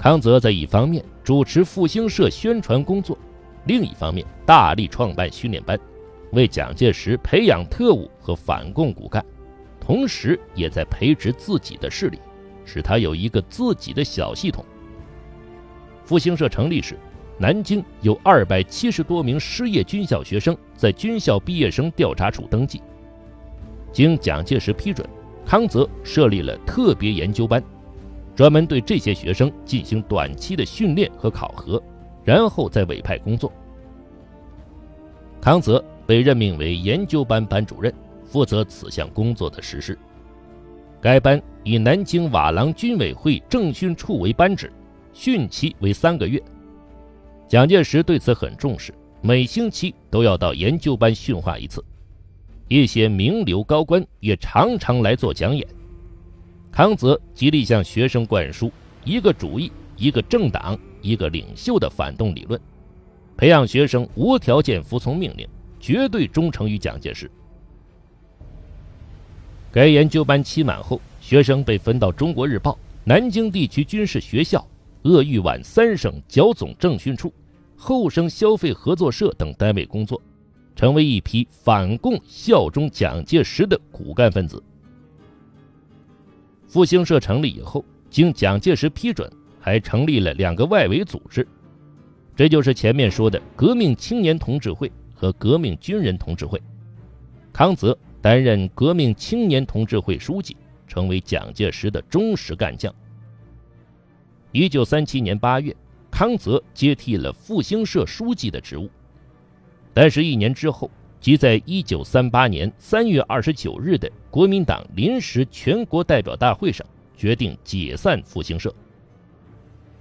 康泽在一方面主持复兴社宣传工作，另一方面大力创办训练班，为蒋介石培养特务和反共骨干，同时也在培植自己的势力，使他有一个自己的小系统。复兴社成立时，南京有二百七十多名失业军校学生在军校毕业生调查处登记。经蒋介石批准，康泽设立了特别研究班，专门对这些学生进行短期的训练和考核，然后再委派工作。康泽被任命为研究班班主任，负责此项工作的实施。该班以南京瓦廊军委会政训处为班址。训期为三个月，蒋介石对此很重视，每星期都要到研究班训话一次。一些名流高官也常常来做讲演。康泽极力向学生灌输一个主义、一个政党、一个领袖的反动理论，培养学生无条件服从命令，绝对忠诚于蒋介石。该研究班期满后，学生被分到《中国日报》南京地区军事学校。鄂豫皖三省剿总政训处、后生消费合作社等单位工作，成为一批反共、效忠蒋介石的骨干分子。复兴社成立以后，经蒋介石批准，还成立了两个外围组织，这就是前面说的革命青年同志会和革命军人同志会。康泽担任革命青年同志会书记，成为蒋介石的忠实干将。一九三七年八月，康泽接替了复兴社书记的职务，但是，一年之后，即在一九三八年三月二十九日的国民党临时全国代表大会上，决定解散复兴社。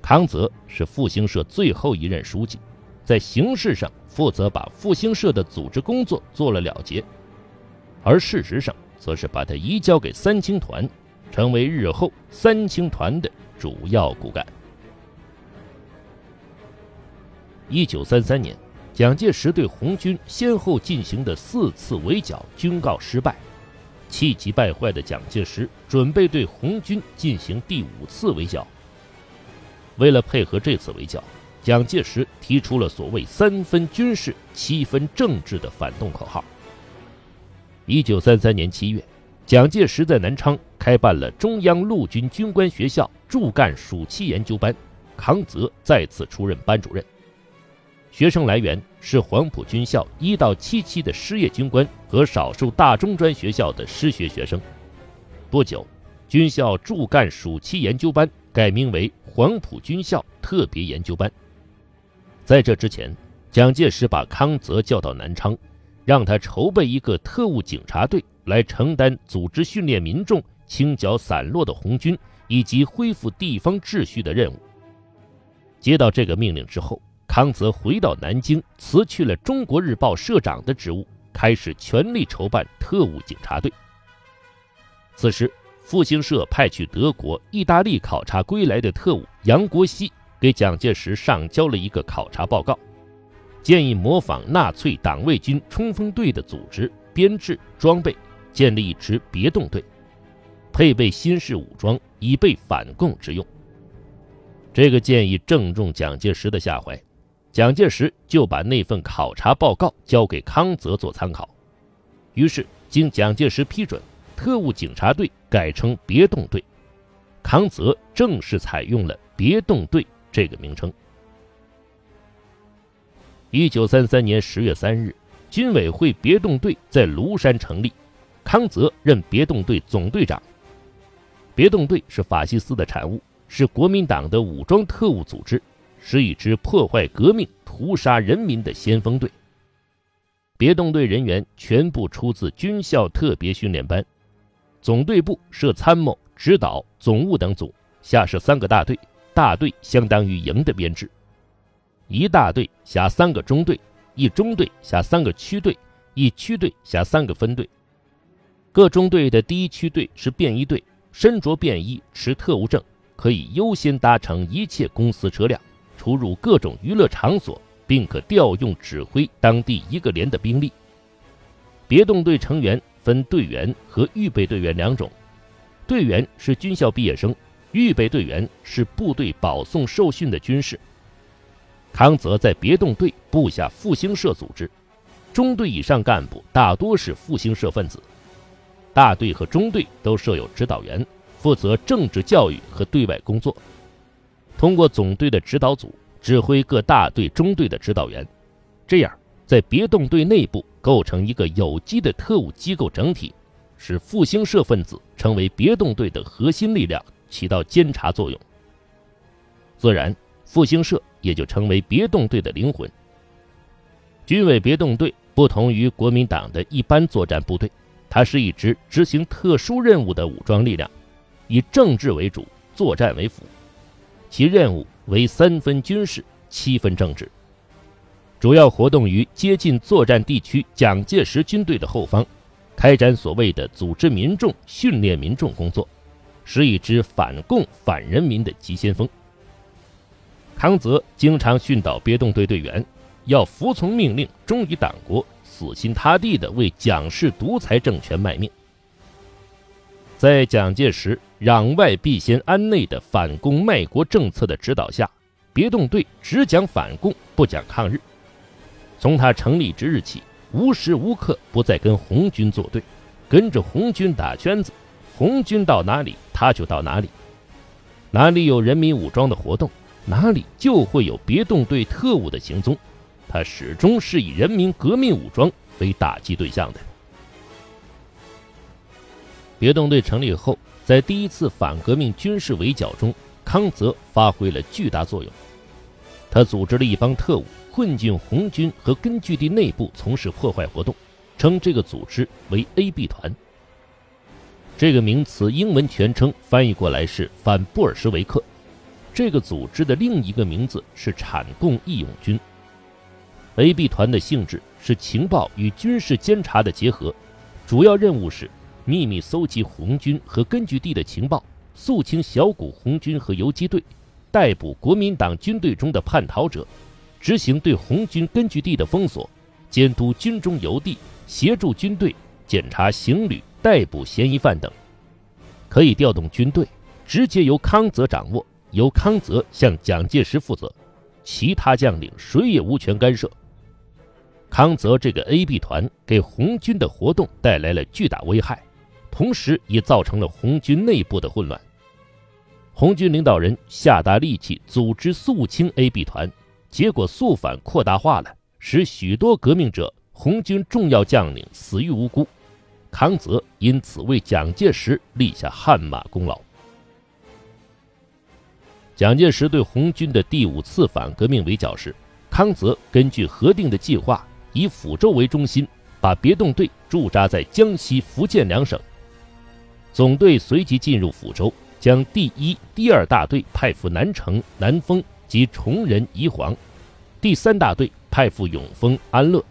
康泽是复兴社最后一任书记，在形式上负责把复兴社的组织工作做了了结，而事实上，则是把它移交给三青团，成为日后三青团的。主要骨干。一九三三年，蒋介石对红军先后进行的四次围剿均告失败，气急败坏的蒋介石准备对红军进行第五次围剿。为了配合这次围剿，蒋介石提出了所谓“三分军事，七分政治”的反动口号。一九三三年七月。蒋介石在南昌开办了中央陆军军官学校驻赣暑期研究班，康泽再次出任班主任。学生来源是黄埔军校一到七期的失业军官和少数大中专学校的失学学生。不久，军校驻赣暑期研究班改名为黄埔军校特别研究班。在这之前，蒋介石把康泽叫到南昌，让他筹备一个特务警察队。来承担组织训练民众、清剿散落的红军以及恢复地方秩序的任务。接到这个命令之后，康泽回到南京，辞去了《中国日报》社长的职务，开始全力筹办特务警察队。此时，复兴社派去德国、意大利考察归来的特务杨国锡给蒋介石上交了一个考察报告，建议模仿纳粹党卫军冲锋队的组织、编制、装备。建立一支别动队，配备新式武装，以备反共之用。这个建议正中蒋介石的下怀，蒋介石就把那份考察报告交给康泽做参考。于是，经蒋介石批准，特务警察队改成别动队，康泽正式采用了别动队这个名称。一九三三年十月三日，军委会别动队在庐山成立。康泽任别动队总队长。别动队是法西斯的产物，是国民党的武装特务组织，是一支破坏革命、屠杀人民的先锋队。别动队人员全部出自军校特别训练班，总队部设参谋、指导、总务等组，下设三个大队，大队相当于营的编制。一大队辖三个中队，一中队辖三个区队，一区队辖三个分队。各中队的第一区队是便衣队，身着便衣，持特务证，可以优先搭乘一切公司车辆，出入各种娱乐场所，并可调用指挥当地一个连的兵力。别动队成员分队员和预备队员两种，队员是军校毕业生，预备队员是部队保送受训的军士。康泽在别动队部下复兴社组织，中队以上干部大多是复兴社分子。大队和中队都设有指导员，负责政治教育和对外工作。通过总队的指导组指挥各大队、中队的指导员，这样在别动队内部构成一个有机的特务机构整体，使复兴社分子成为别动队的核心力量，起到监察作用。自然，复兴社也就成为别动队的灵魂。军委别动队不同于国民党的一般作战部队。它是一支执行特殊任务的武装力量，以政治为主，作战为辅。其任务为三分军事，七分政治。主要活动于接近作战地区蒋介石军队的后方，开展所谓的组织民众、训练民众工作，是一支反共反人民的急先锋。康泽经常训导别动队队员，要服从命令，忠于党国。死心塌地地为蒋氏独裁政权卖命。在蒋介石“攘外必先安内”的反共卖国政策的指导下，别动队只讲反共，不讲抗日。从他成立之日起，无时无刻不在跟红军作对，跟着红军打圈子。红军到哪里，他就到哪里。哪里有人民武装的活动，哪里就会有别动队特务的行踪。他始终是以人民革命武装为打击对象的。别动队成立后，在第一次反革命军事围剿中，康泽发挥了巨大作用。他组织了一帮特务混进红军和根据地内部从事破坏活动，称这个组织为 “A-B 团”。这个名词英文全称翻译过来是“反布尔什维克”。这个组织的另一个名字是产共义勇军。A-B 团的性质是情报与军事监察的结合，主要任务是秘密搜集红军和根据地的情报，肃清小股红军和游击队，逮捕国民党军队中的叛逃者，执行对红军根据地的封锁，监督军中游地，协助军队检查行旅，逮捕嫌疑犯等。可以调动军队，直接由康泽掌握，由康泽向蒋介石负责，其他将领谁也无权干涉。康泽这个 A-B 团给红军的活动带来了巨大危害，同时也造成了红军内部的混乱。红军领导人下大力气组织肃清 A-B 团，结果肃反扩大化了，使许多革命者、红军重要将领死于无辜。康泽因此为蒋介石立下汗马功劳。蒋介石对红军的第五次反革命围剿时，康泽根据核定的计划。以抚州为中心，把别动队驻扎在江西、福建两省。总队随即进入抚州，将第一、第二大队派赴南城、南丰及崇仁、宜黄；第三大队派赴永丰、安乐，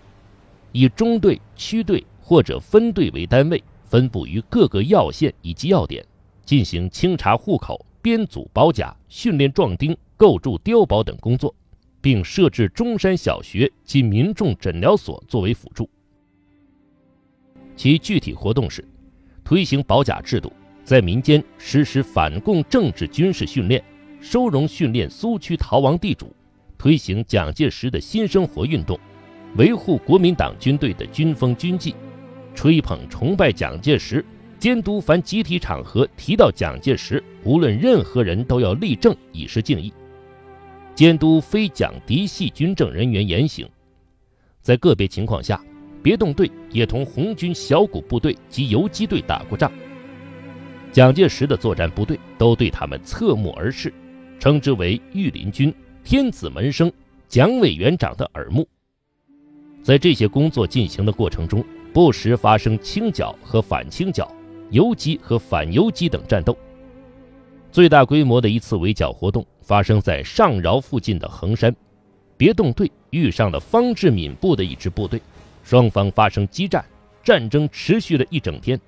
以中队、区队或者分队为单位，分布于各个要县以及要点，进行清查户口、编组保甲、训练壮丁、构筑碉堡等工作。并设置中山小学及民众诊疗所作为辅助。其具体活动是：推行保甲制度，在民间实施反共政治军事训练，收容训练苏区逃亡地主，推行蒋介石的新生活运动，维护国民党军队的军风军纪，吹捧崇拜蒋介石，监督凡集体场合提到蒋介石，无论任何人都要立正以示敬意。监督非蒋嫡系军政人员言行，在个别情况下，别动队也同红军小股部队及游击队打过仗。蒋介石的作战部队都对他们侧目而视，称之为“御林军”、“天子门生”、“蒋委员长的耳目”。在这些工作进行的过程中，不时发生清剿和反清剿、游击和反游击等战斗。最大规模的一次围剿活动。发生在上饶附近的横山，别动队遇上了方志敏部的一支部队，双方发生激战，战争持续了一整天。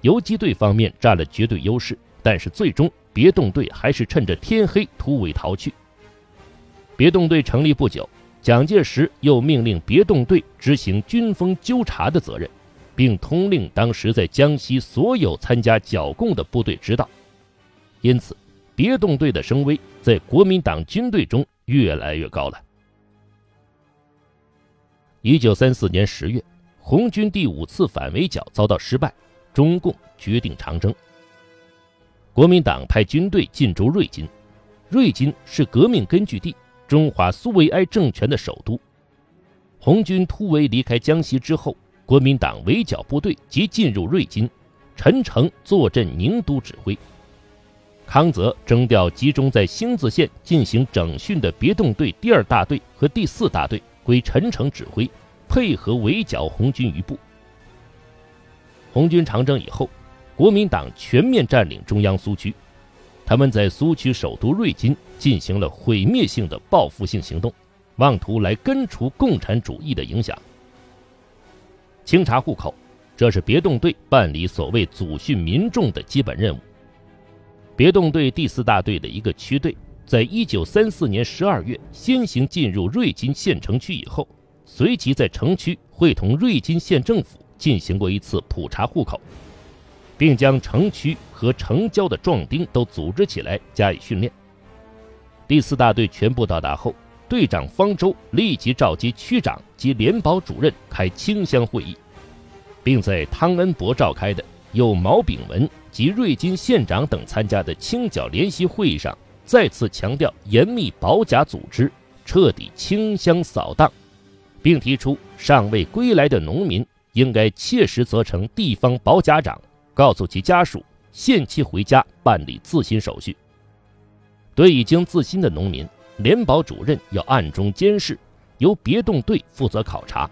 游击队方面占了绝对优势，但是最终别动队还是趁着天黑突围逃去。别动队成立不久，蒋介石又命令别动队执行军风纠察的责任，并通令当时在江西所有参加剿共的部队知道。因此，别动队的声威在国民党军队中越来越高了。一九三四年十月，红军第五次反围剿遭到失败，中共决定长征。国民党派军队进驻瑞金，瑞金是革命根据地，中华苏维埃政权的首都。红军突围离开江西之后，国民党围剿部队即进入瑞金，陈诚坐镇宁都指挥。康泽征调集中在兴子县进行整训的别动队第二大队和第四大队。归陈诚指挥，配合围剿红军余部。红军长征以后，国民党全面占领中央苏区，他们在苏区首都瑞金进行了毁灭性的报复性行动，妄图来根除共产主义的影响。清查户口，这是别动队办理所谓祖训民众的基本任务。别动队第四大队的一个区队。在一九三四年十二月先行进入瑞金县城区以后，随即在城区会同瑞金县政府进行过一次普查户口，并将城区和城郊的壮丁都组织起来加以训练。第四大队全部到达后，队长方舟立即召集区长及联保主任开清乡会议，并在汤恩伯召开的有毛炳文及瑞金县长等参加的清剿联席会议上。再次强调严密保甲组织，彻底清乡扫荡，并提出尚未归来的农民应该切实责成地方保甲长，告诉其家属限期回家办理自新手续。对已经自新的农民，联保主任要暗中监视，由别动队负责考察。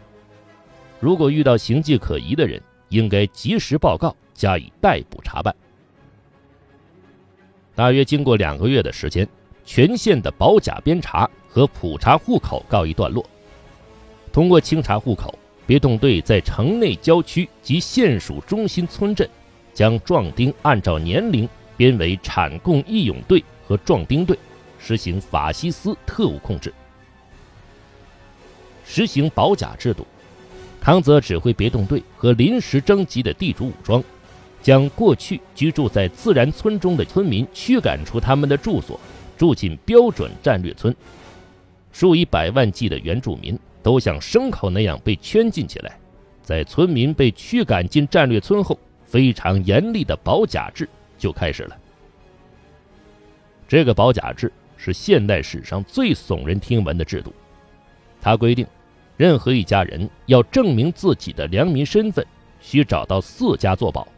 如果遇到形迹可疑的人，应该及时报告，加以逮捕查办。大约经过两个月的时间，全县的保甲编查和普查户口告一段落。通过清查户口，别动队在城内郊区及县属中心村镇，将壮丁按照年龄编为产供义勇队和壮丁队，实行法西斯特务控制，实行保甲制度。康泽指挥别动队和临时征集的地主武装。将过去居住在自然村中的村民驱赶出他们的住所，住进标准战略村。数以百万计的原住民都像牲口那样被圈禁起来。在村民被驱赶进战略村后，非常严厉的保甲制就开始了。这个保甲制是现代史上最耸人听闻的制度。它规定，任何一家人要证明自己的良民身份，需找到四家做保。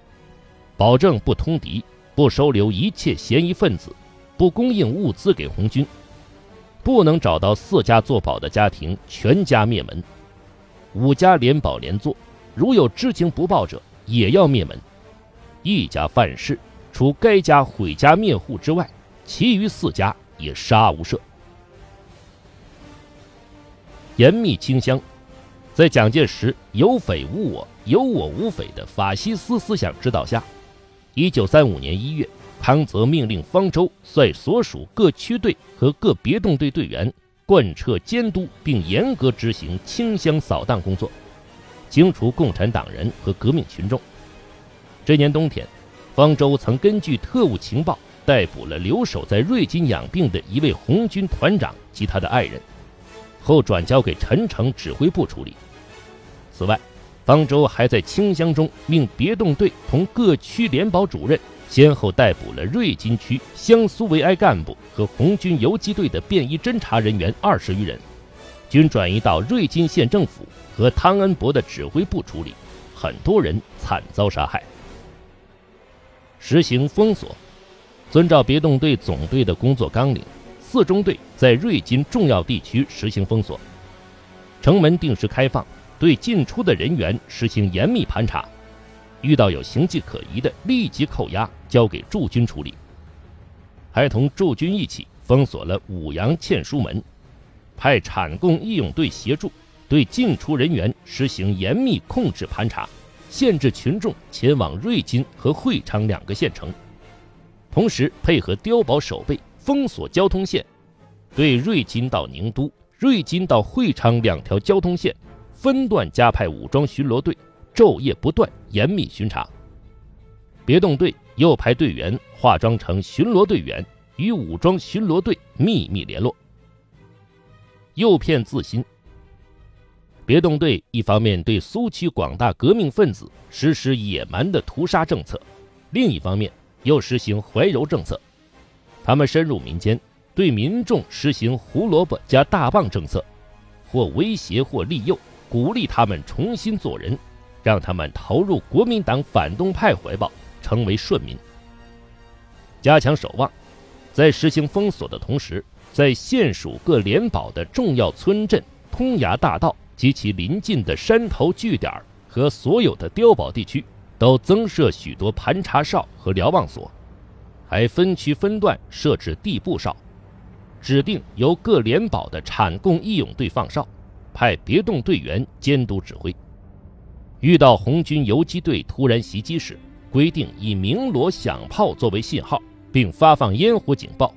保证不通敌，不收留一切嫌疑分子，不供应物资给红军，不能找到四家做保的家庭，全家灭门。五家连保连坐，如有知情不报者，也要灭门。一家犯事，除该家毁家灭户之外，其余四家也杀无赦。严密清乡，在蒋介石有匪无我，有我无匪的法西斯思想指导下。一九三五年一月，康泽命令方舟率所属各区队和各别动队队员贯彻监督并严格执行清乡扫荡工作，清除共产党人和革命群众。这年冬天，方舟曾根据特务情报逮捕了留守在瑞金养病的一位红军团长及他的爱人，后转交给陈诚指挥部处理。此外，方舟还在清乡中命别动队同各区联保主任先后逮捕了瑞金区乡苏维埃干部和红军游击队的便衣侦查人员二十余人，均转移到瑞金县政府和汤恩伯的指挥部处理，很多人惨遭杀害。实行封锁，遵照别动队总队的工作纲领，四中队在瑞金重要地区实行封锁，城门定时开放。对进出的人员实行严密盘查，遇到有形迹可疑的，立即扣押，交给驻军处理。还同驻军一起封锁了五羊欠书门，派产供义勇队协助，对进出人员实行严密控制盘查，限制群众前往瑞金和会昌两个县城。同时配合碉堡守备，封锁交通线，对瑞金到宁都、瑞金到会昌两条交通线。分段加派武装巡逻队，昼夜不断严密巡查。别动队又派队员化妆成巡逻队员，与武装巡逻队秘密联络，诱骗自新。别动队一方面对苏区广大革命分子实施野蛮的屠杀政策，另一方面又实行怀柔政策。他们深入民间，对民众实行胡萝卜加大棒政策，或威胁或利诱，鼓励他们重新做人，让他们投入国民党反动派怀抱，成为顺民。加强守望，在实行封锁的同时，在县属各联保的重要村镇、通衙大道。及其邻近的山头据点和所有的碉堡地区，都增设许多盘查哨和瞭望所，还分区分段设置地步哨，指定由各联保的产供义勇队放哨，派别动队员监督指挥。遇到红军游击队突然袭击时，规定以鸣锣响炮作为信号，并发放烟火警报，